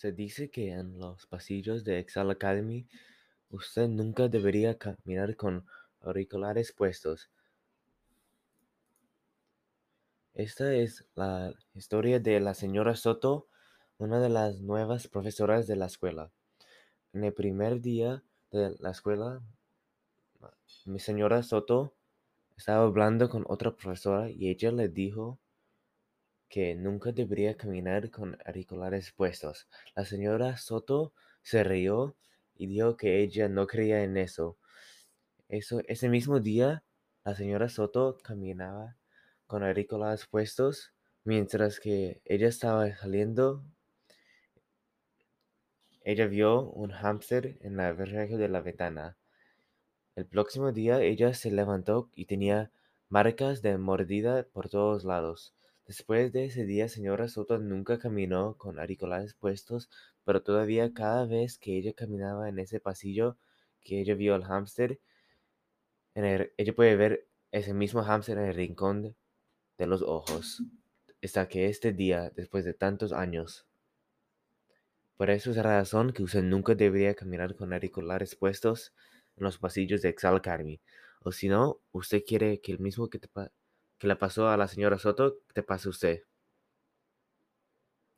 Se dice que en los pasillos de Excel Academy usted nunca debería caminar con auriculares puestos. Esta es la historia de la señora Soto, una de las nuevas profesoras de la escuela. En el primer día de la escuela, mi señora Soto estaba hablando con otra profesora y ella le dijo que nunca debería caminar con auriculares puestos. La señora Soto se rió y dijo que ella no creía en eso. eso ese mismo día, la señora Soto caminaba con auriculares puestos mientras que ella estaba saliendo. Ella vio un hámster en la verja de la ventana. El próximo día ella se levantó y tenía marcas de mordida por todos lados. Después de ese día, señora Soto nunca caminó con auriculares puestos, pero todavía cada vez que ella caminaba en ese pasillo que ella vio al hámster, ella puede ver ese mismo hámster en el rincón de los ojos, hasta que este día, después de tantos años. Por eso es la razón que usted nunca debería caminar con auriculares puestos en los pasillos de Excel Academy. O si no, usted quiere que el mismo que, te que le pasó a la señora Soto te pase usted.